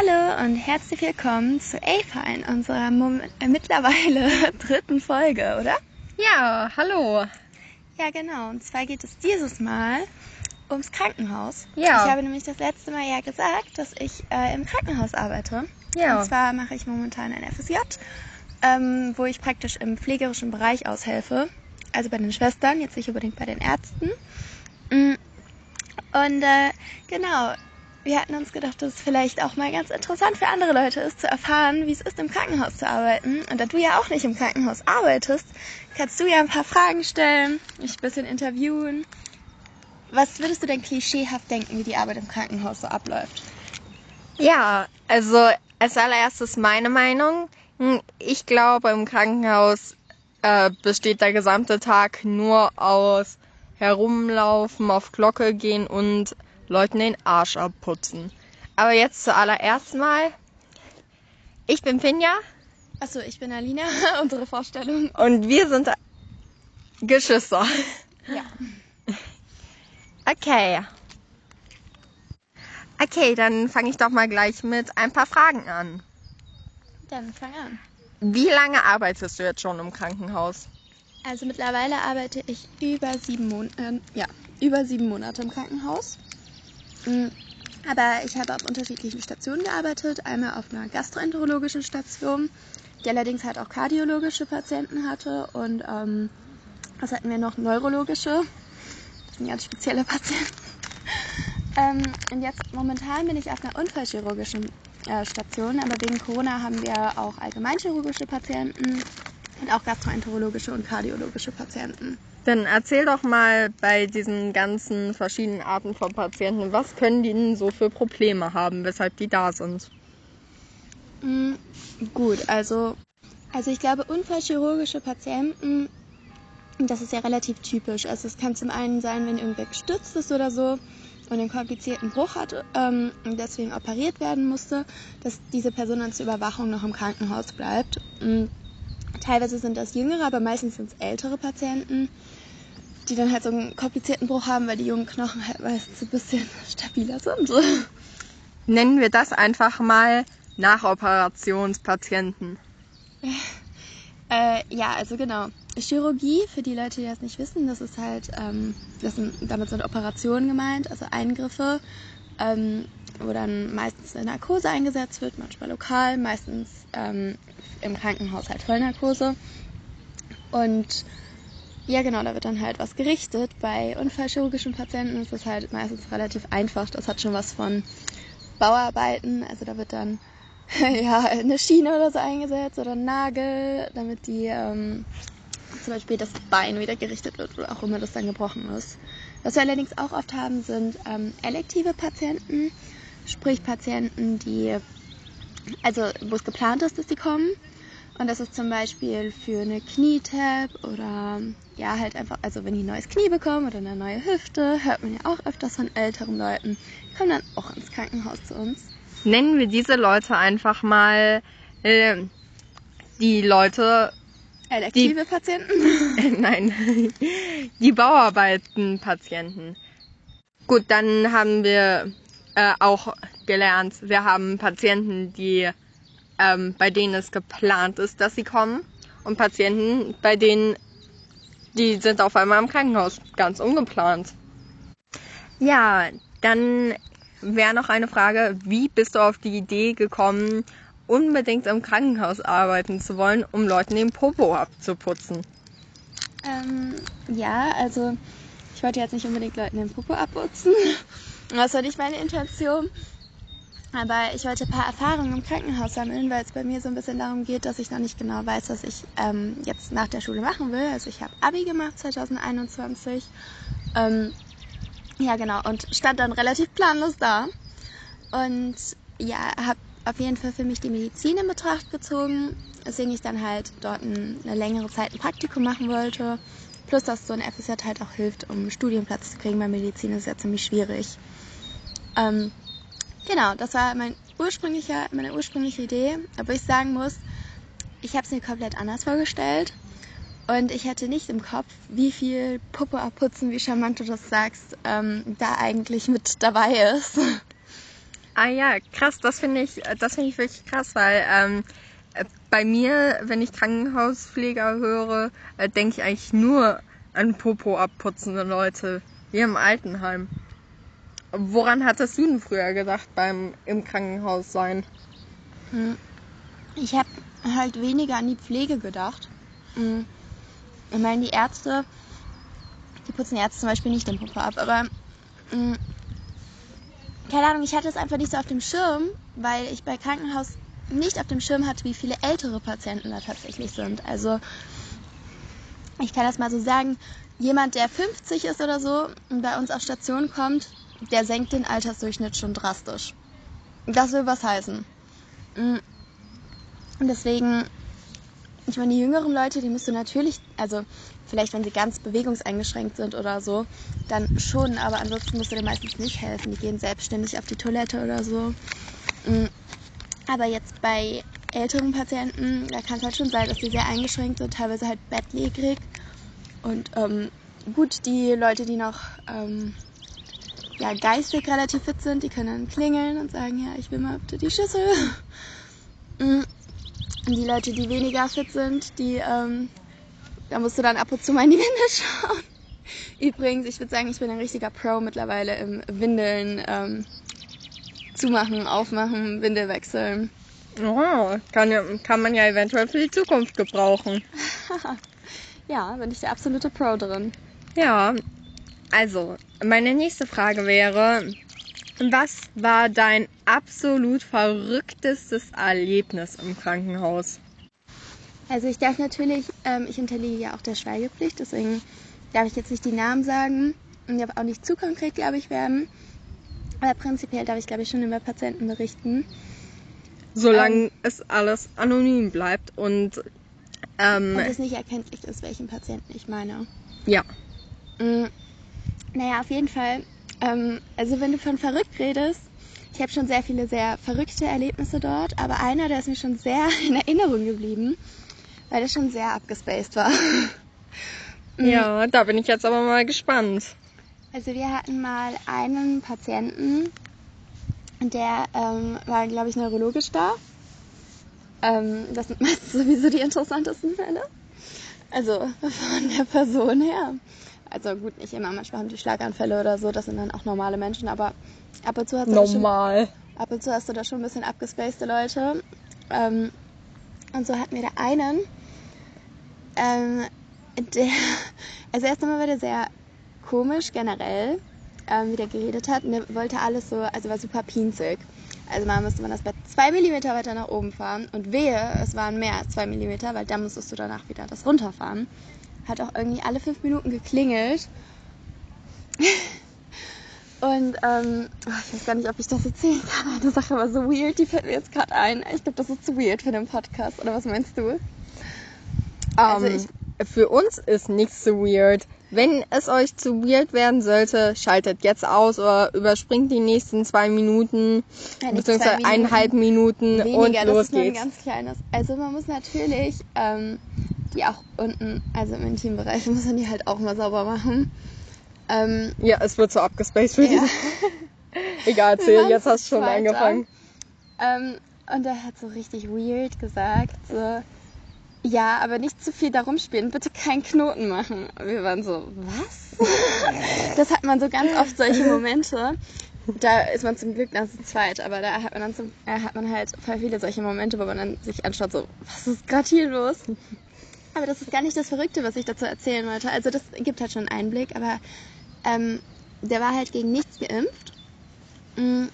Hallo und herzlich willkommen zu Eva in unserer Mom äh, mittlerweile dritten Folge, oder? Ja, hallo. Ja, genau. Und zwar geht es dieses Mal ums Krankenhaus. Ja. Ich habe nämlich das letzte Mal ja gesagt, dass ich äh, im Krankenhaus arbeite. Ja. Und zwar mache ich momentan ein FSJ, ähm, wo ich praktisch im pflegerischen Bereich aushelfe. Also bei den Schwestern, jetzt nicht unbedingt bei den Ärzten. Mm. Und äh, genau, wir hatten uns gedacht, dass es vielleicht auch mal ganz interessant für andere Leute ist, zu erfahren, wie es ist, im Krankenhaus zu arbeiten. Und da du ja auch nicht im Krankenhaus arbeitest, kannst du ja ein paar Fragen stellen, mich ein bisschen interviewen. Was würdest du denn klischeehaft denken, wie die Arbeit im Krankenhaus so abläuft? Ja, also als allererstes meine Meinung. Hm, Ich glaube, im Krankenhaus äh, besteht der gesamte Tag nur aus herumlaufen, auf Glocke gehen und Leuten den Arsch abputzen. Aber jetzt zuallererst mal. Ich bin Finja Achso, ich bin Alina, unsere Vorstellung. und wir sind Geschwister. Ja. Okay. Okay, dann fange ich doch mal gleich mit ein paar Fragen an. Dann fang an. Wie lange arbeitest du jetzt schon im Krankenhaus? Also mittlerweile arbeite ich über sieben Monate, ja, über sieben Monate im Krankenhaus. Mm, Aber ich habe auf unterschiedlichen Stationen gearbeitet. Einmal auf einer gastroenterologischen Station, die allerdings halt auch kardiologische Patienten hatte. Und ähm, was hatten wir noch? Neurologische. Das sind ganz spezielle Patienten. Ähm, und jetzt momentan bin ich auf einer unfallchirurgischen äh, Station, aber wegen Corona haben wir auch allgemeinchirurgische Patienten und auch gastroenterologische und kardiologische Patienten. Dann erzähl doch mal bei diesen ganzen verschiedenen Arten von Patienten, was können die denn so für Probleme haben, weshalb die da sind? Mm, gut, also, also ich glaube, unfallchirurgische Patienten, das ist ja relativ typisch. Also es kann zum einen sein, wenn irgendwer gestürzt ist oder so und einen komplizierten Bruch hatte ähm, und deswegen operiert werden musste, dass diese Person dann zur Überwachung noch im Krankenhaus bleibt. Mm, Teilweise sind das jüngere, aber meistens sind es ältere Patienten, die dann halt so einen komplizierten Bruch haben, weil die jungen Knochen halt meistens ein bisschen stabiler sind. Nennen wir das einfach mal Nachoperationspatienten. Äh, ja, also genau. Chirurgie, für die Leute, die das nicht wissen, das ist halt, ähm, das sind, damit sind Operationen gemeint, also Eingriffe, ähm, wo dann meistens eine Narkose eingesetzt wird, manchmal lokal, meistens ähm, im Krankenhaus halt Vollnarkose. Und ja, genau, da wird dann halt was gerichtet. Bei unfallchirurgischen Patienten ist das halt meistens relativ einfach. Das hat schon was von Bauarbeiten. Also da wird dann ja eine Schiene oder so eingesetzt oder ein Nagel, damit die ähm, zum Beispiel das Bein wieder gerichtet wird oder auch immer das dann gebrochen ist. Was wir allerdings auch oft haben, sind ähm, elektive Patienten, sprich Patienten, die, also wo es geplant ist, dass die kommen. Und das ist zum Beispiel für eine Knietab oder ja, halt einfach, also wenn die ein neues Knie bekommen oder eine neue Hüfte, hört man ja auch öfters von älteren Leuten, die kommen dann auch ins Krankenhaus zu uns. Nennen wir diese Leute einfach mal äh, die Leute, Elektive Patienten. nein, die Bauarbeitenpatienten. Gut, dann haben wir äh, auch gelernt, wir haben Patienten, die ähm, bei denen es geplant ist, dass sie kommen und Patienten, bei denen die sind auf einmal im Krankenhaus, ganz ungeplant. Ja, dann wäre noch eine Frage, wie bist du auf die Idee gekommen, unbedingt im Krankenhaus arbeiten zu wollen, um Leuten den Popo abzuputzen? Ähm, ja, also ich wollte jetzt nicht unbedingt Leuten den Popo abputzen. Das war nicht meine Intention. Aber ich wollte ein paar Erfahrungen im Krankenhaus sammeln, weil es bei mir so ein bisschen darum geht, dass ich noch nicht genau weiß, was ich ähm, jetzt nach der Schule machen will. Also ich habe Abi gemacht 2021. Ähm, ja, genau. Und stand dann relativ planlos da. Und ja, habe auf jeden Fall für mich die Medizin in Betracht gezogen, weswegen ich dann halt dort ein, eine längere Zeit ein Praktikum machen wollte. Plus, dass so ein FSJ halt auch hilft, um einen Studienplatz zu kriegen, weil Medizin ist ja ziemlich schwierig. Ähm, genau, das war mein ursprünglicher, meine ursprüngliche Idee. Aber ich sagen muss, ich habe es mir komplett anders vorgestellt. Und ich hätte nicht im Kopf, wie viel Puppe abputzen, wie charmant du das sagst, ähm, da eigentlich mit dabei ist. Ah ja, krass, das finde ich, das ich wirklich krass, weil ähm, äh, bei mir, wenn ich Krankenhauspfleger höre, äh, denke ich eigentlich nur an Popo abputzende Leute, wie im Altenheim. Woran hattest du denn früher gedacht beim im Krankenhaus sein? Hm. Ich habe halt weniger an die Pflege gedacht. Hm. Ich meine, die Ärzte, die putzen Ärzte zum Beispiel nicht den Popo ab, aber hm, keine Ahnung, ich hatte es einfach nicht so auf dem Schirm, weil ich bei Krankenhaus nicht auf dem Schirm hatte, wie viele ältere Patienten da tatsächlich sind. Also ich kann das mal so sagen, jemand, der 50 ist oder so und bei uns auf Station kommt, der senkt den Altersdurchschnitt schon drastisch. Das will was heißen. Mm. Und deswegen, ich meine, die jüngeren Leute, die musst du natürlich, also vielleicht wenn sie ganz bewegungseingeschränkt sind oder so, dann schon, aber ansonsten musst du dir meistens nicht helfen. Die gehen selbstständig auf die Toilette oder so. Mm. Aber jetzt bei älteren Patienten, da kann es halt schon sein, dass die sehr eingeschränkt sind, teilweise halt bettlägerig. Und ähm, gut, die Leute, die noch ähm, ja, geistig relativ fit sind, die können dann klingeln und sagen, ja, ich will mal bitte die Schüssel. Mm. Und die Leute, die weniger fit sind, die, ähm, da musst du dann ab und zu mal in die Windel schauen. Übrigens, ich würde sagen, ich bin ein richtiger Pro mittlerweile im Windeln ähm, zumachen, aufmachen, Windel wechseln. Oh, kann, ja, kann man ja eventuell für die Zukunft gebrauchen. ja, bin ich der absolute Pro drin. Ja, also, meine nächste Frage wäre, was war dein absolut verrücktestes Erlebnis im Krankenhaus? Also ich darf natürlich, ähm, ich unterliege ja auch der Schweigepflicht, deswegen darf ich jetzt nicht die Namen sagen und darf auch nicht zu konkret, glaube ich, werden. Aber prinzipiell darf ich, glaube ich, schon über Patienten berichten. Solange ähm, es alles anonym bleibt und, ähm, und es nicht erkenntlich ist, welchen Patienten ich meine. Ja. Mhm. Naja, auf jeden Fall. Ähm, also wenn du von verrückt redest, ich habe schon sehr viele sehr verrückte Erlebnisse dort, aber einer, der ist mir schon sehr in Erinnerung geblieben, weil der schon sehr abgespaced war. ja, da bin ich jetzt aber mal gespannt. Also wir hatten mal einen Patienten, der ähm, war, glaube ich, neurologisch da. Ähm, das sind meistens sowieso die interessantesten Fälle. Also von der Person her. Also gut, nicht immer, manchmal haben die Schlaganfälle oder so, das sind dann auch normale Menschen, aber ab und zu hast du Normal. Schon, ab und zu hast du da schon ein bisschen abgespacede Leute. Ähm, und so hatten wir da einen, ähm, der, also erst einmal war der sehr komisch generell, ähm, wie der geredet hat. Und der wollte alles so, also war super pinzig. Also mal musste man das Bett zwei Millimeter weiter nach oben fahren und wehe, es waren mehr als zwei Millimeter, weil dann musstest du danach wieder das runterfahren hat auch irgendwie alle fünf Minuten geklingelt. Und ähm, oh, ich weiß gar nicht, ob ich das erzählen kann. Eine Sache war so weird, die fällt mir jetzt gerade ein. Ich glaube, das ist zu weird für den Podcast. Oder was meinst du? Um, also ich, für uns ist nichts zu weird. Wenn es euch zu weird werden sollte, schaltet jetzt aus oder überspringt die nächsten zwei Minuten, ja, beziehungsweise Minuten, eineinhalb Minuten weniger, und los das ist geht's. Nur ein ganz kleines. Also man muss natürlich ähm, die auch unten, also im Intimbereich, muss man die halt auch mal sauber machen. Ähm, ja, es wird so abgespaced für ja. Egal, erzähl, jetzt hast du schon weiter. angefangen. Ähm, und er hat so richtig weird gesagt, so, ja, aber nicht zu viel darum spielen, bitte keinen Knoten machen. Wir waren so, was? das hat man so ganz oft solche Momente. Da ist man zum Glück dann zu zweit, aber da hat man dann zum, äh, hat man halt voll viele solche Momente, wo man dann sich anschaut, so, was ist gerade hier los? Aber das ist gar nicht das Verrückte, was ich dazu erzählen wollte. Also das gibt halt schon einen Einblick, aber ähm, der war halt gegen nichts geimpft mm,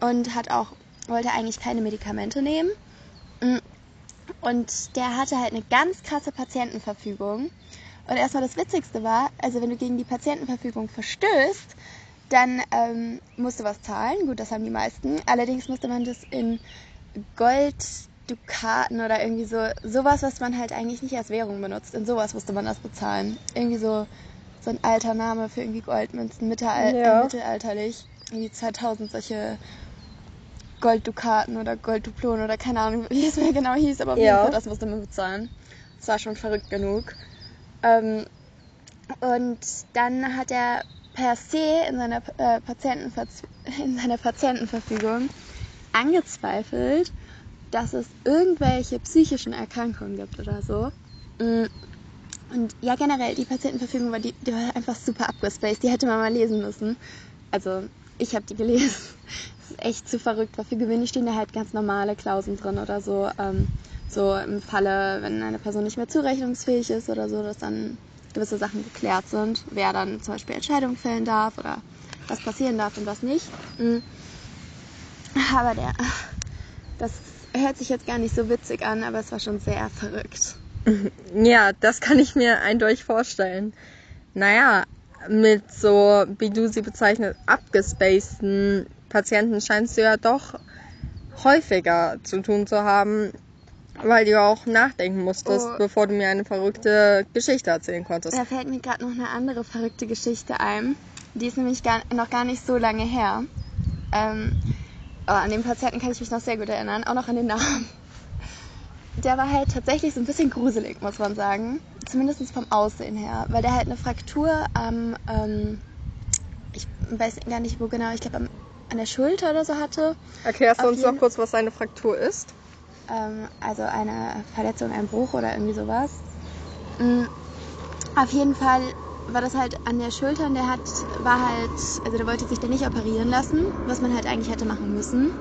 und hat auch, wollte eigentlich keine Medikamente nehmen. Mm, und der hatte halt eine ganz krasse Patientenverfügung. Und erstmal das Witzigste war, also wenn du gegen die Patientenverfügung verstößt, dann ähm, musst du was zahlen. Gut, das haben die meisten. Allerdings musste man das in Gold Dukaten oder irgendwie so sowas, was man halt eigentlich nicht als Währung benutzt. In sowas musste man das bezahlen. Irgendwie so so ein alter Name für irgendwie Goldmünzen, Mittelalter, ja. äh, mittelalterlich. Irgendwie 2000 solche Golddukaten oder Goldduplonen oder keine Ahnung, wie es mir genau hieß, aber auf jeden Fall, das musste man bezahlen. Das war schon verrückt genug. Ähm, und dann hat er per se in seiner, äh, Patientenver in seiner Patientenverfügung angezweifelt, dass es irgendwelche psychischen Erkrankungen gibt oder so. Mm. Und ja, generell, die Patientenverfügung war, die, die war einfach super abgespaced. Die hätte man mal lesen müssen. Also, ich habe die gelesen. Das ist echt zu verrückt, weil für gewöhnlich stehen da halt ganz normale Klausen drin oder so. Ähm, so im Falle, wenn eine Person nicht mehr zurechnungsfähig ist oder so, dass dann gewisse Sachen geklärt sind, wer dann zum Beispiel Entscheidungen fällen darf oder was passieren darf und was nicht. Mm. Aber der, das hört sich jetzt gar nicht so witzig an, aber es war schon sehr verrückt. Ja, das kann ich mir eindeutig vorstellen. Naja, mit so, wie du sie bezeichnest, abgespaceden Patienten scheinst du ja doch häufiger zu tun zu haben, weil du auch nachdenken musstest, Oh. bevor du mir eine verrückte Geschichte erzählen konntest. Da fällt mir gerade noch eine andere verrückte Geschichte ein. Die ist nämlich gar, noch gar nicht so lange her. Ähm, oh, an den Patienten kann ich mich noch sehr gut erinnern, auch noch an den Namen. Der war halt tatsächlich so ein bisschen gruselig, muss man sagen. Zumindest vom Aussehen her. Weil der halt eine Fraktur am, ähm, ich weiß gar nicht wo genau, ich glaube an der Schulter oder so hatte. Erklärst du uns noch kurz, was eine Fraktur ist? Ähm, also eine Verletzung, ein Bruch oder irgendwie sowas. Mm, Auf jeden Fall war das halt an der Schulter und der hat, war halt, also der wollte sich da nicht operieren lassen, was man halt eigentlich hätte machen müssen.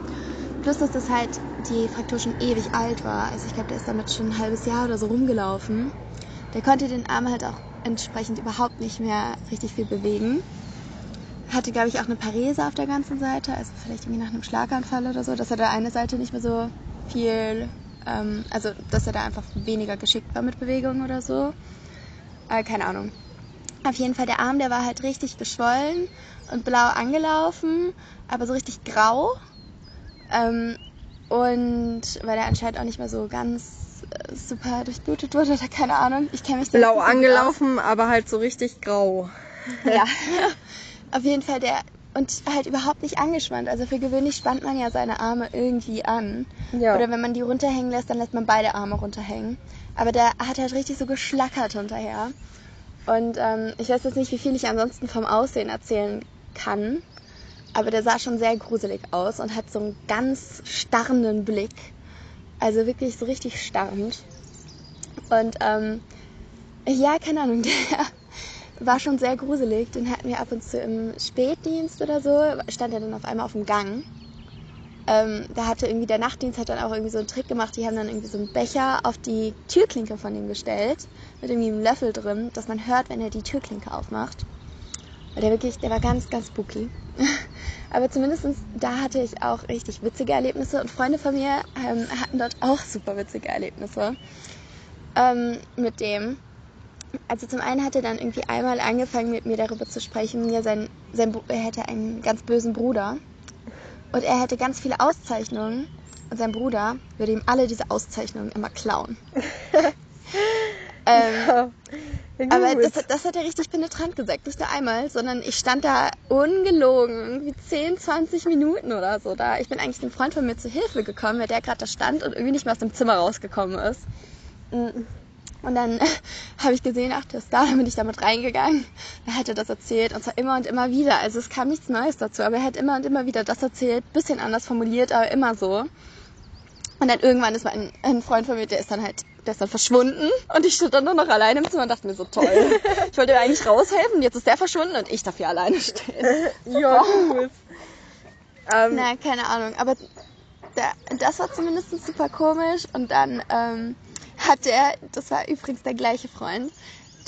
Plus, dass das halt die Fraktur schon ewig alt war. Also ich glaube, der ist damit schon ein halbes Jahr oder so rumgelaufen. Der konnte den Arm halt auch entsprechend überhaupt nicht mehr richtig viel bewegen. Hatte, glaube ich, auch eine Parese auf der ganzen Seite, also vielleicht irgendwie nach einem Schlaganfall oder so, dass er da eine Seite nicht mehr so viel, ähm, also dass er da einfach weniger geschickt war mit Bewegungen oder so. Äh, keine Ahnung. Auf jeden Fall, der Arm, der war halt richtig geschwollen und blau angelaufen, aber so richtig grau. Ähm, und weil er anscheinend auch nicht mehr so ganz äh, super durchblutet wurde oder keine Ahnung. Ich kenne mich da Blau angelaufen, aber halt so richtig grau. aus. Ja. Auf jeden Fall der und halt überhaupt nicht angespannt. Also für gewöhnlich spannt man ja seine Arme irgendwie an. Ja. Oder wenn man die runterhängen lässt, dann lässt man beide Arme runterhängen. Aber der hat halt richtig so geschlackert hinterher. Und ähm, ich weiß jetzt nicht, wie viel ich ansonsten vom Aussehen erzählen kann. Aber der sah schon sehr gruselig aus und hat so einen ganz starrenden Blick. Also wirklich so richtig starrend. Und ähm, ja, keine Ahnung, der war schon sehr gruselig. Den hatten wir ab und zu im Spätdienst oder so. Stand er dann auf einmal auf dem Gang. Ähm, da hatte irgendwie der Nachtdienst hat dann auch irgendwie so einen Trick gemacht. Die haben dann irgendwie so einen Becher auf die Türklinke von ihm gestellt. Mit irgendwie einem Löffel drin, dass man hört, wenn er die Türklinke aufmacht. Weil der wirklich, der war ganz, ganz spooky. Aber zumindest da hatte ich auch richtig witzige Erlebnisse und Freunde von mir ähm, hatten dort auch super witzige Erlebnisse ähm, mit dem. Also zum einen hat er dann irgendwie einmal angefangen mit mir darüber zu sprechen, ja, sein, sein, er hätte einen ganz bösen Bruder und er hätte ganz viele Auszeichnungen und sein Bruder würde ihm alle diese Auszeichnungen immer klauen. aber das, das hat er richtig penetrant gesagt. Nicht nur einmal, sondern ich stand da ungelogen, irgendwie 10, 20 Minuten oder so da. Ich bin eigentlich einem Freund von mir zu Hilfe gekommen, weil der gerade da stand und irgendwie nicht mehr aus dem Zimmer rausgekommen ist. Mm. Und dann habe ich gesehen, ach, der ist da, dann bin ich damit reingegangen. Er hat er das erzählt und zwar immer und immer wieder. Also es kam nichts Neues dazu, aber er hat immer und immer wieder das erzählt, bisschen anders formuliert, aber immer so. Und dann irgendwann ist mein ein Freund von mir, der ist dann halt, der ist dann verschwunden und ich stand dann nur noch alleine im Zimmer und dachte mir so toll. Ich wollte eigentlich raushelfen, jetzt ist der verschwunden und ich darf hier alleine stehen. ja, gut. Ähm, Na, keine Ahnung, aber da, das war zumindest super komisch und dann ähm, hat der, das war übrigens der gleiche Freund,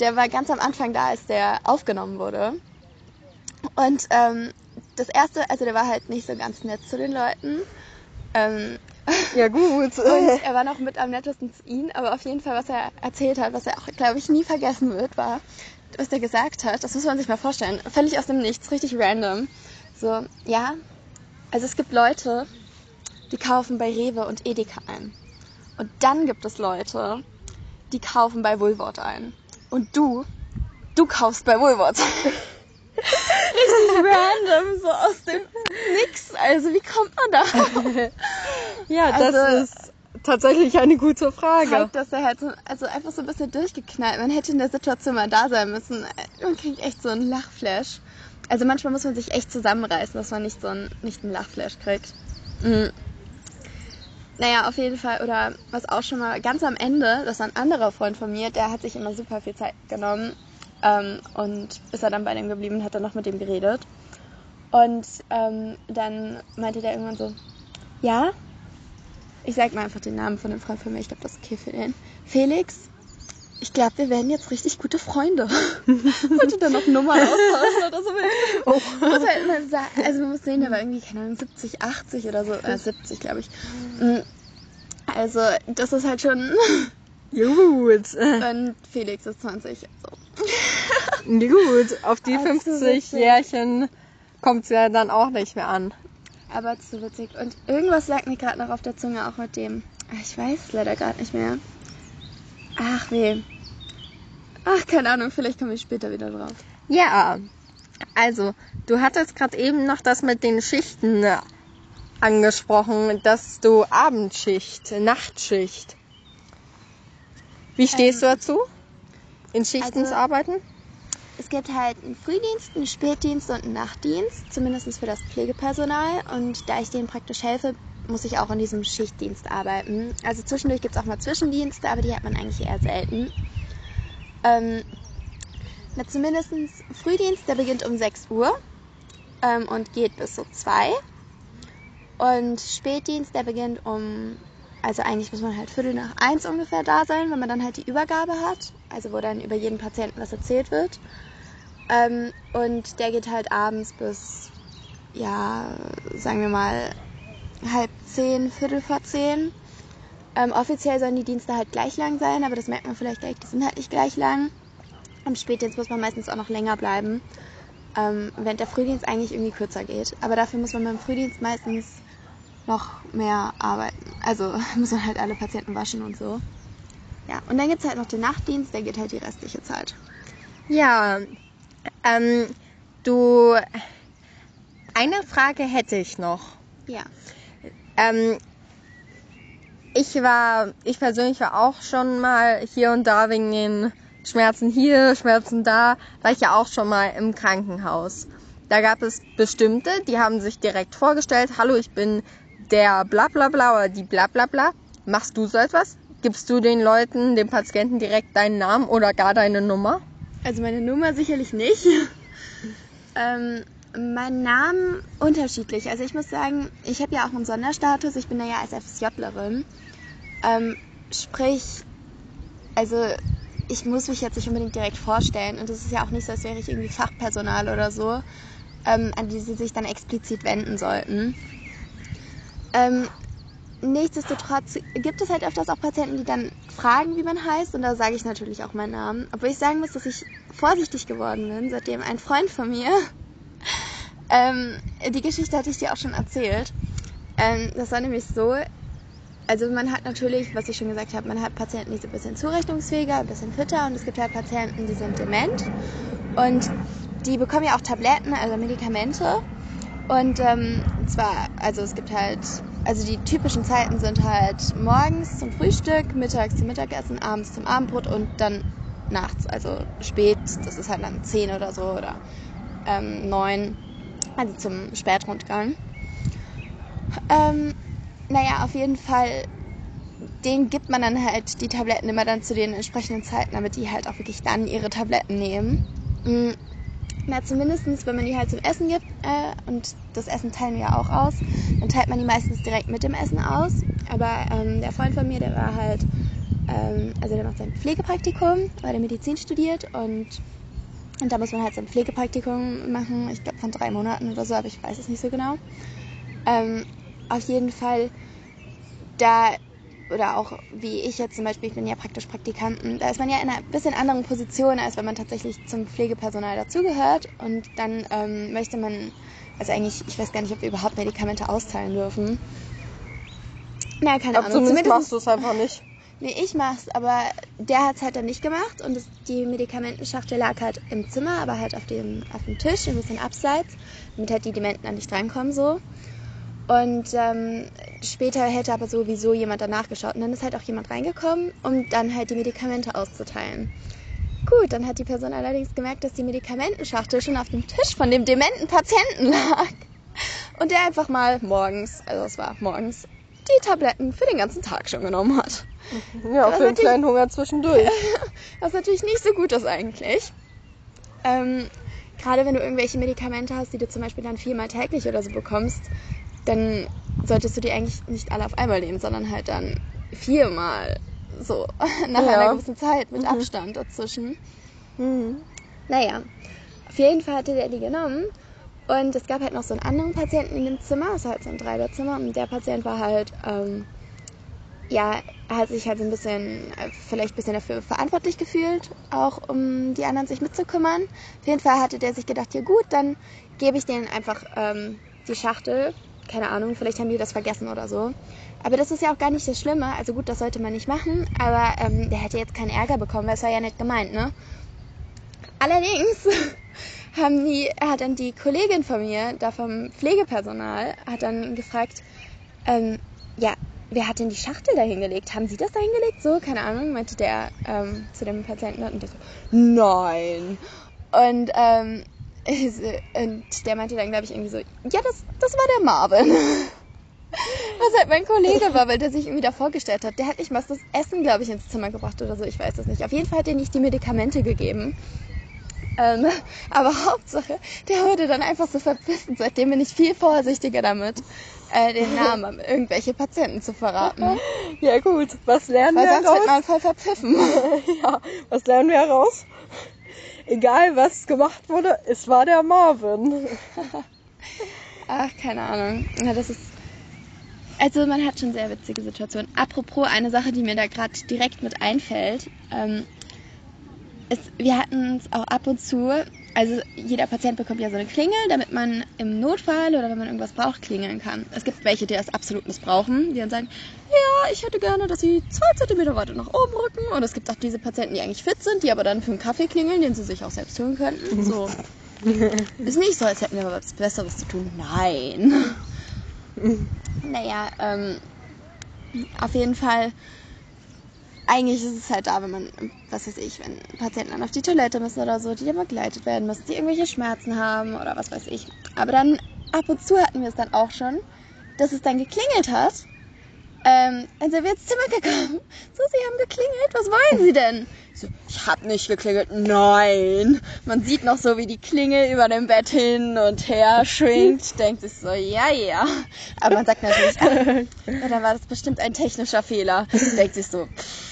der war ganz am Anfang da, als der aufgenommen wurde. Und ähm, das erste, also der war halt nicht so ganz nett zu den Leuten. Ähm, ja, gut. und er war noch mit am nettesten zu ihnen, aber auf jeden Fall, was er erzählt hat, was er auch, glaube ich, nie vergessen wird, war, was er gesagt hat, das muss man sich mal vorstellen, völlig aus dem Nichts, richtig random. So, ja, also es gibt Leute, die kaufen bei Rewe und Edeka ein. Und dann gibt es Leute, die kaufen bei Woolworth ein. Und du, du kaufst bei Woolworth. richtig random, so aus dem Nix. Also wie kommt man da? ja, das also- ist tatsächlich eine gute Frage. zeigt, dass er halt so, also einfach so ein bisschen durchgeknallt. Man hätte in der Situation mal da sein müssen. Man kriegt echt so einen Lachflash. Also manchmal muss man sich echt zusammenreißen, dass man nicht so einen, nicht einen Lachflash kriegt. Mhm. naja, auf jeden Fall, oder was auch schon mal ganz am Ende, das war ein anderer Freund von mir, der hat sich immer super viel Zeit genommen ähm, und ist er dann bei dem geblieben und hat dann noch mit dem geredet. Und ähm, dann meinte der irgendwann so, ja, ich sag mal einfach den Namen von dem Freund von mir, ich glaube, das ist okay für den. Felix, ich glaube, wir werden jetzt richtig gute Freunde. Wollte dann noch Nummern austauschen oder so. Oh. Muss halt immer sagen, also man muss sehen, der war irgendwie, keine Ahnung, 70, 80 oder so, äh, 70 glaube ich. Mm. Also das ist halt schon... Gut. Und Felix ist 20, also. Gut, auf die also 50 Jährchen kommt es ja dann auch nicht mehr an. Aber zu witzig. Und irgendwas lag mir gerade noch auf der Zunge, auch mit dem. Ich weiß es leider gerade nicht mehr. Ach weh. Ach, keine Ahnung, vielleicht komme ich später wieder drauf. Ja, also, du hattest gerade eben noch das mit den Schichten angesprochen, dass du Abendschicht, Nachtschicht. Wie stehst ähm, du dazu? In Schichten also, zu arbeiten? Es gibt halt einen Frühdienst, einen Spätdienst und einen Nachtdienst, zumindest für das Pflegepersonal. Und da ich denen praktisch helfe, muss ich auch in diesem Schichtdienst arbeiten. Also zwischendurch gibt es auch mal Zwischendienste, aber die hat man eigentlich eher selten. Ähm, na, zumindest Frühdienst, der beginnt um 6 Uhr ähm, und geht bis so 2. Und Spätdienst, der beginnt um, also eigentlich muss man halt Viertel nach 1 ungefähr da sein, wenn man dann halt die Übergabe hat, also wo dann über jeden Patienten was erzählt wird. Ähm, und der geht halt abends bis, ja, sagen wir mal, halb zehn, viertel vor zehn. Ähm, offiziell sollen die Dienste halt gleich lang sein, aber das merkt man vielleicht gleich, die sind halt nicht gleich lang. Am Spätdienst muss man meistens auch noch länger bleiben, ähm, während der Frühdienst eigentlich irgendwie kürzer geht. Aber dafür muss man beim Frühdienst meistens noch mehr arbeiten. Also muss man halt alle Patienten waschen und so. Ja, und dann gibt es halt noch den Nachtdienst, der geht halt die restliche Zeit. Ja, ähm, du, eine Frage hätte ich noch. Ja. Ähm, ich war, ich persönlich war auch schon mal hier und da wegen den Schmerzen hier, Schmerzen da, war ich ja auch schon mal im Krankenhaus. Da gab es bestimmte, die haben sich direkt vorgestellt, hallo, ich bin der bla bla bla oder die bla bla bla. Machst du so etwas? Gibst du den Leuten, den Patienten direkt deinen Namen oder gar deine Nummer? Also meine Nummer sicherlich nicht. ähm, mein Name unterschiedlich. Also ich muss sagen, ich habe ja auch einen Sonderstatus. Ich bin ja als FSJlerin. Ähm, sprich, also ich muss mich jetzt nicht unbedingt direkt vorstellen. Und es ist ja auch nicht so, als wäre ich irgendwie Fachpersonal oder so, ähm, an die sie sich dann explizit wenden sollten. Ähm, nichtsdestotrotz gibt es halt öfters auch Patienten, die dann fragen, wie man heißt. Und da sage ich natürlich auch meinen Namen. Obwohl ich sagen muss, dass ich vorsichtig geworden bin, seitdem ein Freund von mir ähm, die Geschichte hatte ich dir auch schon erzählt. Ähm, das war nämlich so, also man hat natürlich, was ich schon gesagt habe, man hat Patienten, die sind ein bisschen zurechnungsfähiger, ein bisschen fitter und es gibt halt Patienten, die sind dement und die bekommen ja auch Tabletten, also Medikamente. Und ähm, zwar, also es gibt halt, also die typischen Zeiten sind halt morgens zum Frühstück, mittags zum Mittagessen, abends zum Abendbrot und dann nachts, also spät, das ist halt dann 10 oder so oder ähm, 9 also zum Spätrundgang. Ähm, naja, auf jeden Fall, denen gibt man dann halt die Tabletten immer dann zu den entsprechenden Zeiten, damit die halt auch wirklich dann ihre Tabletten nehmen. Mhm. Na, zumindest, wenn man die halt zum Essen gibt, äh, und das Essen teilen wir ja auch aus, dann teilt man die meistens direkt mit dem Essen aus. Aber ähm, der Freund von mir, der war halt, ähm, also der macht sein Pflegepraktikum, weil der Medizin studiert und und da muss man halt so ein Pflegepraktikum machen, ich glaube von drei Monaten oder so, aber ich weiß es nicht so genau. Ähm, auf jeden Fall, da, oder auch wie ich jetzt zum Beispiel, ich bin ja praktisch Praktikanten, da ist man ja in einer bisschen anderen Position, als wenn man tatsächlich zum Pflegepersonal dazugehört. Und dann ähm, möchte man, also eigentlich, ich weiß gar nicht, ob wir überhaupt Medikamente austeilen dürfen. Na, keine Ahnung. Zumindest machst du es einfach nicht. Nee, ich mach's, aber der hat's halt dann nicht gemacht und das, die Medikamentenschachtel lag halt im Zimmer, aber halt auf dem, auf dem Tisch, ein bisschen abseits, damit halt die Dementen dann nicht drankommen so. Und ähm, später hätte aber sowieso jemand danach geschaut und dann ist halt auch jemand reingekommen, um dann halt die Medikamente auszuteilen. Gut, dann hat die Person allerdings gemerkt, dass die Medikamentenschachtel schon auf dem Tisch von dem dementen Patienten lag. Und der einfach mal morgens, also es war morgens, die Tabletten für den ganzen Tag schon genommen hat. Ja, Das für einen kleinen Hunger zwischendurch. Was natürlich nicht so gut ist eigentlich. Ähm, Gerade wenn du irgendwelche Medikamente hast, die du zum Beispiel dann viermal täglich oder so bekommst, dann solltest du die eigentlich nicht alle auf einmal nehmen, sondern halt dann viermal so nach Ja. einer gewissen Zeit mit Mhm. Abstand dazwischen. Mhm. Naja, auf jeden Fall hatte der die genommen. Und es gab halt noch so einen anderen Patienten in dem Zimmer, es war halt so ein Dreibettzimmer. Und der Patient war halt, ähm, ja, er hat sich halt so ein bisschen, äh, vielleicht ein bisschen dafür verantwortlich gefühlt, auch um die anderen sich mitzukümmern. Auf jeden Fall hatte der sich gedacht, ja gut, dann gebe ich denen einfach ähm, die Schachtel. Keine Ahnung, vielleicht haben die das vergessen oder so. Aber das ist ja auch gar nicht das Schlimme. Also gut, das sollte man nicht machen. Aber ähm, der hätte jetzt keinen Ärger bekommen, weil es war ja nicht gemeint, ne? Allerdings haben die, hat dann die Kollegin von mir, da vom Pflegepersonal, hat dann gefragt, ähm, ja, wer hat denn die Schachtel da hingelegt? Haben Sie das da hingelegt? So, keine Ahnung, meinte der ähm, zu dem Patienten. Und der so, nein. Und, ähm, und der meinte dann, glaube ich, irgendwie so, ja, das, das war der Marvin. Was halt mein Kollege war, weil der sich irgendwie da vorgestellt hat. Der hat nicht mal das Essen, glaube ich, ins Zimmer gebracht oder so. Ich weiß das nicht. Auf jeden Fall hat er nicht die Medikamente gegeben. Ähm, aber Hauptsache, der wurde dann einfach so verpfiffen. Seitdem bin ich viel vorsichtiger damit, äh, den Namen irgendwelche Patienten zu verraten. Ja gut, was lernen Weil wir sonst wird heraus? man voll verpfiffen. ja, was lernen wir heraus? Egal was gemacht wurde, es war der Marvin. Ach, keine Ahnung. Na, das ist. Also man hat schon sehr witzige Situationen. Apropos eine Sache, die mir da gerade direkt mit einfällt. Ähm, es, wir hatten es auch ab und zu, also jeder Patient bekommt ja so eine Klingel, damit man im Notfall oder wenn man irgendwas braucht, klingeln kann. Es gibt welche, die das absolut missbrauchen, die dann sagen, ja, ich hätte gerne, dass sie zwei Zentimeter weiter nach oben rücken. Und es gibt auch diese Patienten, die eigentlich fit sind, die aber dann für einen Kaffee klingeln, den sie sich auch selbst holen könnten. So. Ist nicht so, als hätten wir was Besseres zu tun. Nein. Naja, ähm, auf jeden Fall, eigentlich ist es halt da, wenn man, was weiß ich, wenn Patienten dann auf die Toilette müssen oder so, die dann begleitet werden müssen, die irgendwelche Schmerzen haben oder was weiß ich. Aber dann, ab und zu hatten wir es dann auch schon, dass es dann geklingelt hat. Ähm, dann sind wir ins Zimmer gekommen. So, Sie haben geklingelt, was wollen Sie denn? Ich So, ich hab nicht geklingelt. Nein. Man sieht noch so, wie die Klingel über dem Bett hin und her schwingt. Denkt sich so, ja, ja. Aber man sagt natürlich, ach, ja, dann war das bestimmt ein technischer Fehler. Denkt sich so, pff,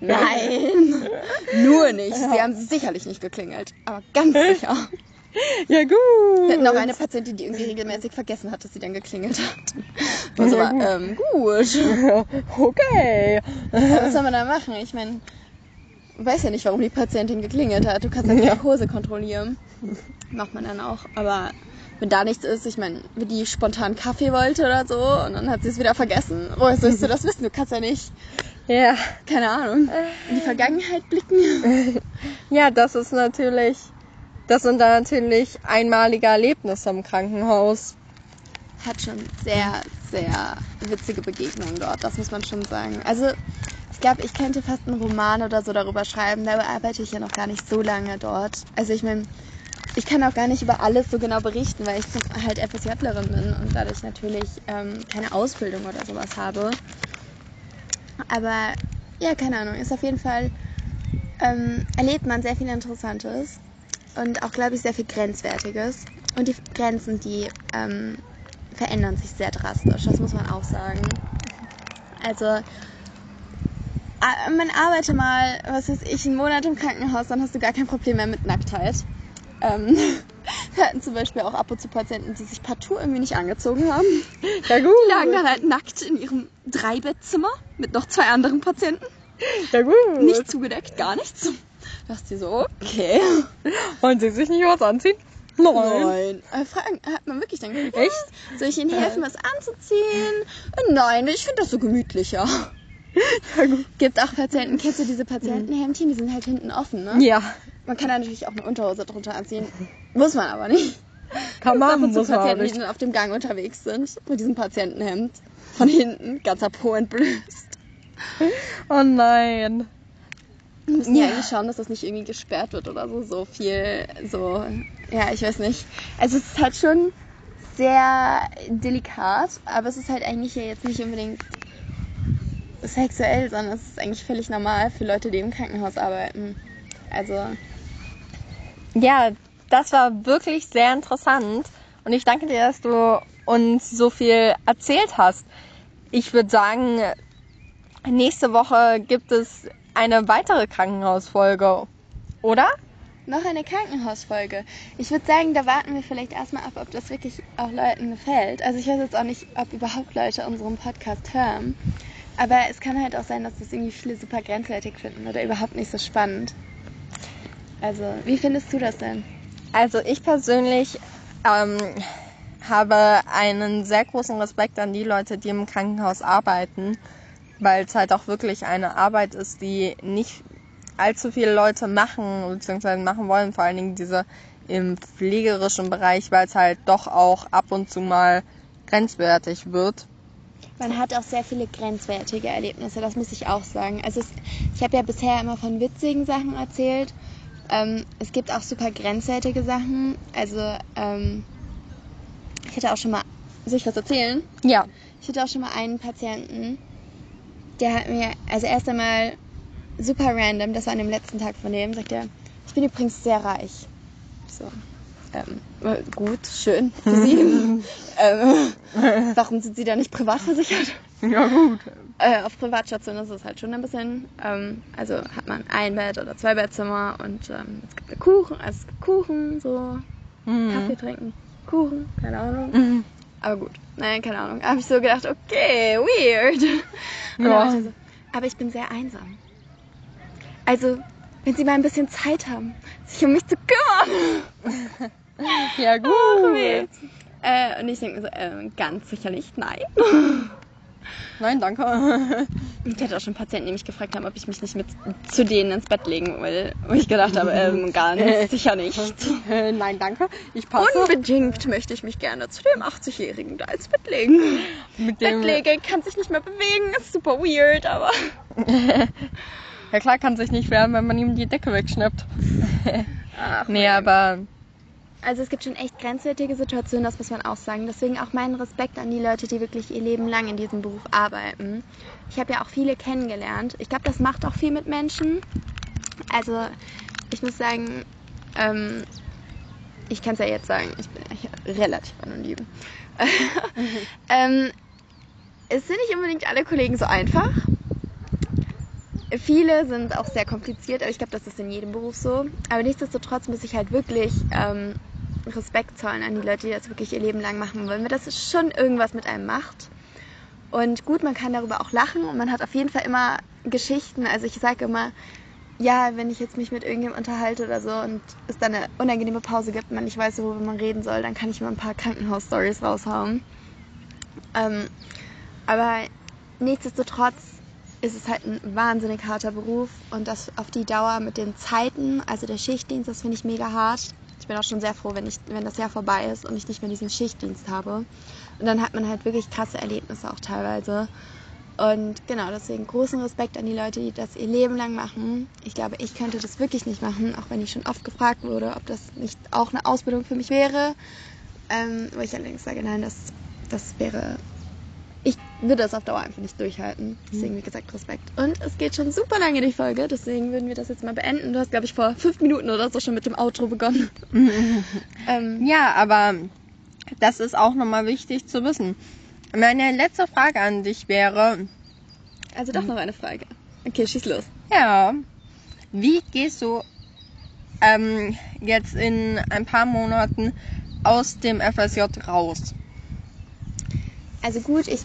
nein. Nur nicht. Sie haben sicherlich nicht geklingelt. Aber ganz sicher. Ja gut. Wir hatten auch eine Patientin, die irgendwie regelmäßig vergessen hat, dass sie dann geklingelt hat. Und so war, ähm, gut. Okay. Aber was soll man da machen? Ich meine, weiß ja nicht, warum die Patientin geklingelt hat. Du kannst ja die Ja. Narkose kontrollieren. Macht man dann auch. Aber wenn da nichts ist, ich meine, wenn die spontan Kaffee wollte oder so und dann hat sie es wieder vergessen. Woher sollst du das wissen? Du kannst ja nicht, Ja. keine Ahnung, in die Vergangenheit blicken. Ja, das ist natürlich, das sind dann natürlich einmalige Erlebnisse im Krankenhaus. Hat schon sehr, sehr witzige Begegnungen dort, das muss man schon sagen. Also, ich glaube, ich könnte fast einen Roman oder so darüber schreiben. Da arbeite ich ja noch gar nicht so lange dort. Also, ich meine, ich kann auch gar nicht über alles so genau berichten, weil ich halt FSJlerin bin und dadurch natürlich ähm, keine Ausbildung oder sowas habe. Aber ja, keine Ahnung, ist auf jeden Fall, ähm, erlebt man sehr viel Interessantes und auch, glaube ich, sehr viel Grenzwertiges. Und die Grenzen, die ähm, verändern sich sehr drastisch, das muss man auch sagen. Also, man arbeite mal, was weiß ich, einen Monat im Krankenhaus, dann hast du gar kein Problem mehr mit Nacktheit. Ähm, wir hatten zum Beispiel auch ab und zu Patienten, die sich partout irgendwie nicht angezogen haben. Ja gut. Die lagen dann halt nackt in ihrem Dreibettzimmer mit noch zwei anderen Patienten. Ja gut. Nicht zugedeckt, gar nichts. Da dachte ich so, okay. Wollen Sie sich nicht was anziehen? Nein. Äh, fragen, hat man wirklich dann gesagt, Echt? Soll ich Ihnen helfen, was anzuziehen? Äh, Nein, ich finde das so gemütlicher. Ja gut. Gibt auch Patienten, kennst du diese Patientenhemdchen? Die sind halt hinten offen, ne? Ja. Man kann da natürlich auch eine Unterhose drunter anziehen. Muss man aber nicht. Kann man, muss man Patienten, nicht. die dann auf dem Gang unterwegs sind mit diesem Patientenhemd. Von hinten, ganzer Po entblößt. Oh nein. Wir müssen ja eigentlich schauen, dass das nicht irgendwie gesperrt wird oder so. So viel, so, ja, ich weiß nicht. Also es ist halt schon sehr delikat, aber es ist halt eigentlich ja jetzt nicht unbedingt sexuell, sondern es ist eigentlich völlig normal für Leute, die im Krankenhaus arbeiten. Also Ja, das war wirklich sehr interessant und ich danke dir, dass du uns so viel erzählt hast. Ich würde sagen, nächste Woche gibt es eine weitere Krankenhausfolge, oder? noch eine Krankenhausfolge. Ich würde sagen, da warten wir vielleicht erstmal ab, ob das wirklich auch Leuten gefällt. Also ich weiß jetzt auch nicht, ob überhaupt Leute unseren Podcast hören. Aber es kann halt auch sein, dass das irgendwie viele super grenzwertig finden oder überhaupt nicht so spannend. Also, wie findest du das denn? Also ich persönlich ähm, habe einen sehr großen Respekt an die Leute, die im Krankenhaus arbeiten, weil es halt auch wirklich eine Arbeit ist, die nicht allzu viele Leute machen bzw. machen wollen, vor allen Dingen diese im pflegerischen Bereich, weil es halt doch auch ab und zu mal grenzwertig wird. Man hat auch sehr viele grenzwertige Erlebnisse, das muss ich auch sagen. Also es, ich habe ja bisher immer von witzigen Sachen erzählt. Ähm, es gibt auch super grenzwertige Sachen. Also ähm, ich hatte auch schon mal, soll ich was erzählen? Ja. Ich hatte auch schon mal einen Patienten, der hat mir, also erst einmal super random, das war an dem letzten Tag von dem, sagt er, ich bin übrigens sehr reich. So. Ähm, äh, gut, schön für Sie. ähm, warum sind Sie da nicht privat versichert? Ja gut. Äh, auf Privatstationen ist es halt schon ein bisschen, ähm, also hat man ein Bett oder zwei Bettzimmer und ähm, es gibt Kuchen, also es gibt Kuchen, so Mhm. Kaffee trinken, Kuchen, keine Ahnung. Mhm. Aber gut, nein, keine Ahnung. Da habe ich so gedacht, okay, weird. Ja. ich so, aber ich bin sehr einsam. Also, wenn Sie mal ein bisschen Zeit haben, sich um mich zu kümmern. Ja Ach, gut. weh. Äh, und ich denke mir so, ähm, ganz sicherlich nein. Nein, danke. Ich hatte auch schon Patienten, die mich gefragt haben, ob ich mich nicht mit zu denen ins Bett legen will. Wo ich gedacht habe, ähm, ganz sicher nicht. Äh, Nein, danke. Ich passe. Unbedingt möchte ich mich gerne zu dem 80-Jährigen da ins Bett legen. Mit dem, Bettlege kann sich nicht mehr bewegen, ist super weird, aber ja klar, kann sich nicht wehren, wenn man ihm die Decke wegschnappt. Ach, Nee, aber Also es gibt schon echt grenzwertige Situationen, das muss man auch sagen. Deswegen auch meinen Respekt an die Leute, die wirklich ihr Leben lang in diesem Beruf arbeiten. Ich habe ja auch viele kennengelernt. Ich glaube, das macht auch viel mit Menschen. Also ich muss sagen, ähm, ich kann es ja jetzt sagen, ich bin ja relativ anonym. ähm, es sind nicht unbedingt alle Kollegen so einfach. Viele sind auch sehr kompliziert, aber ich glaube, das ist in jedem Beruf so. Aber nichtsdestotrotz muss ich halt wirklich ähm, Respekt zollen an die Leute, die das wirklich ihr Leben lang machen wollen, weil das schon irgendwas mit einem macht. Und gut, man kann darüber auch lachen und man hat auf jeden Fall immer Geschichten. Also ich sage immer, ja, wenn ich jetzt mich mit irgendjemandem unterhalte oder so und es dann eine unangenehme Pause gibt und man nicht weiß, worüber man reden soll, dann kann ich mal ein paar Krankenhaus-Stories raushauen. Ähm, aber nichtsdestotrotz ist es halt ein wahnsinnig harter Beruf und das auf die Dauer mit den Zeiten, also der Schichtdienst, das finde ich mega hart. Ich bin auch schon sehr froh, wenn, ich, wenn das Jahr vorbei ist und ich nicht mehr diesen Schichtdienst habe. Und dann hat man halt wirklich krasse Erlebnisse auch teilweise. Und genau, deswegen großen Respekt an die Leute, die das ihr Leben lang machen. Ich glaube, ich könnte das wirklich nicht machen, auch wenn ich schon oft gefragt wurde, ob das nicht auch eine Ausbildung für mich wäre. Ähm, wo ich allerdings sage, nein, das, das wäre. Ich würde das auf Dauer einfach nicht durchhalten. Deswegen, wie gesagt, Respekt. Und es geht schon super lange die Folge, deswegen würden wir das jetzt mal beenden. Du hast, glaube ich, vor fünf Minuten oder so schon mit dem Outro begonnen. ähm, ja, aber das ist auch nochmal wichtig zu wissen. Meine letzte Frage an dich wäre, also doch noch eine Frage. Okay, schieß los. ja, wie gehst du ähm, jetzt in ein paar Monaten aus dem FSJ raus? Also gut, ich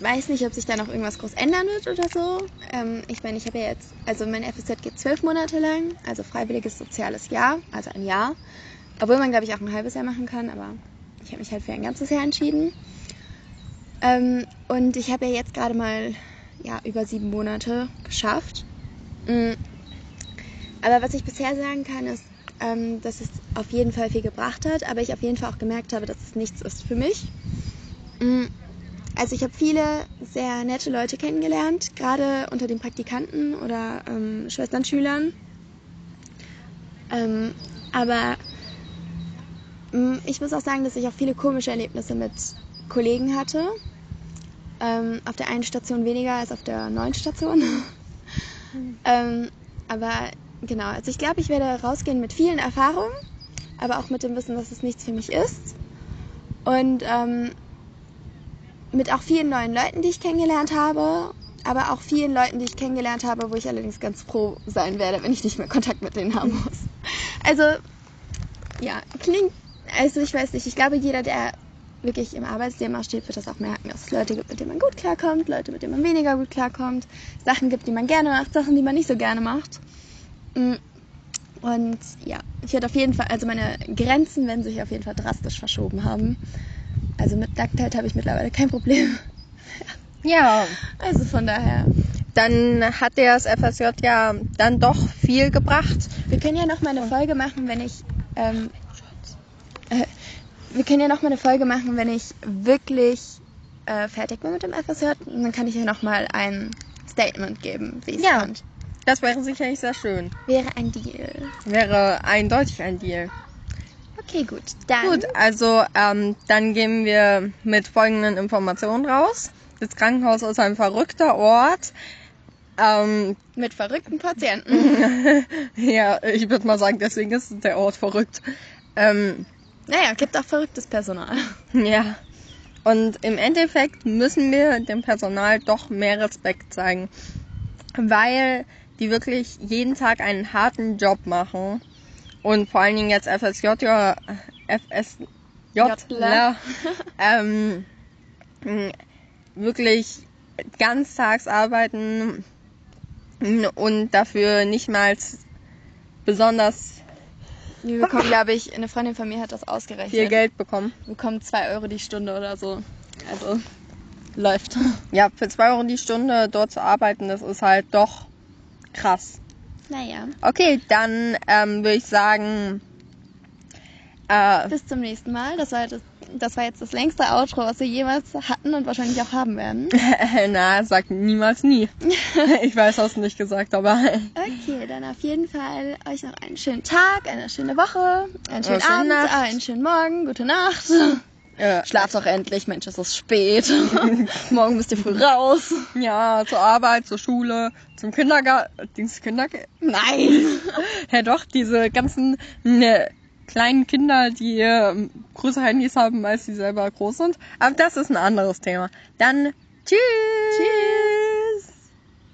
weiß nicht, ob sich da noch irgendwas groß ändern wird oder so. Ähm, ich meine, ich habe ja jetzt, also mein FSJ geht zwölf Monate lang, also freiwilliges soziales Jahr, also ein Jahr. Obwohl man, glaube ich, auch ein halbes Jahr machen kann, aber ich habe mich halt für ein ganzes Jahr entschieden. Ähm, und ich habe ja jetzt gerade mal ja, über sieben Monate geschafft. Mm. Aber was ich bisher sagen kann, ist, ähm, dass es auf jeden Fall viel gebracht hat, aber ich auf jeden Fall auch gemerkt habe, dass es nichts ist für mich. Mm, Also ich habe viele sehr nette Leute kennengelernt, gerade unter den Praktikanten oder ähm, Schwesternschülern. Ähm, aber Mm, Ich muss auch sagen, dass ich auch viele komische Erlebnisse mit Kollegen hatte. Ähm, auf der einen Station weniger als auf der neuen Station. ähm, aber genau, also ich glaube, ich werde rausgehen mit vielen Erfahrungen, aber auch mit dem Wissen, dass es nichts für mich ist. Und ähm, mit auch vielen neuen Leuten, die ich kennengelernt habe, aber auch vielen Leuten, die ich kennengelernt habe, wo ich allerdings ganz froh sein werde, wenn ich nicht mehr Kontakt mit denen haben muss. Also, ja, klingt, also ich weiß nicht, ich glaube, jeder, der wirklich im Arbeitsleben auch steht, wird das auch merken, dass es Leute gibt, mit denen man gut klarkommt, Leute, mit denen man weniger gut klarkommt, Sachen gibt, die man gerne macht, Sachen, die man nicht so gerne macht. Mm. Und ja, ich werde auf jeden Fall, also meine Grenzen werden sich auf jeden Fall drastisch verschoben haben. Also mit Nacktheit habe ich mittlerweile kein Problem. Ja, Also von daher. dann hat dir das FSJ ja dann doch viel gebracht. Wir können ja noch mal eine Folge machen, wenn ich. Ähm, äh, wir können ja noch mal eine Folge machen, wenn ich wirklich äh, fertig bin mit dem FSJ. Und dann kann ich ja noch mal ein Statement geben, wie es Ja. fand. Das wäre sicherlich sehr schön. Wäre ein Deal. Wäre eindeutig ein Deal. Okay, gut. Dann. Gut, also ähm, dann gehen wir mit folgenden Informationen raus. Das Krankenhaus ist ein verrückter Ort. Ähm, Mit verrückten Patienten. ja, ich würde mal sagen, deswegen ist der Ort verrückt. Ähm, naja, gibt auch verrücktes Personal. ja. Und im Endeffekt müssen wir dem Personal doch mehr Respekt zeigen, weil die wirklich jeden Tag einen harten Job machen und vor allen Dingen jetzt FSJ, ja, FSJ, Jler. ähm, wirklich ganztags arbeiten und dafür nicht mal besonders Wir bekommen, glaube ich, eine Freundin von mir hat das ausgerechnet. viel Geld bekommen. Wir bekommen 2 Euro die Stunde oder so. Also läuft. Ja, für zwei Euro die Stunde dort zu arbeiten, das ist halt doch krass. Naja, Okay, dann ähm, würde ich sagen, äh, bis zum nächsten Mal. Das war, das, das war jetzt das längste Outro, was wir jemals hatten und wahrscheinlich auch haben werden. na, sag niemals nie. ich weiß, hast du nicht gesagt, aber Okay, dann auf jeden Fall euch noch einen schönen Tag, eine schöne Woche, einen schönen Abend, Nacht. einen schönen Morgen, gute Nacht. Äh, Schlaft doch endlich, Mensch, es ist spät. Morgen müsst ihr früh raus. ja, zur Arbeit, zur Schule, zum Kindergarten, Dings Kindergarten. Nein. Ja doch, diese ganzen ne, kleinen Kinder, die ähm, größere Handys haben, als sie selber groß sind. Aber das ist ein anderes Thema. Dann tschüss. Tschüss.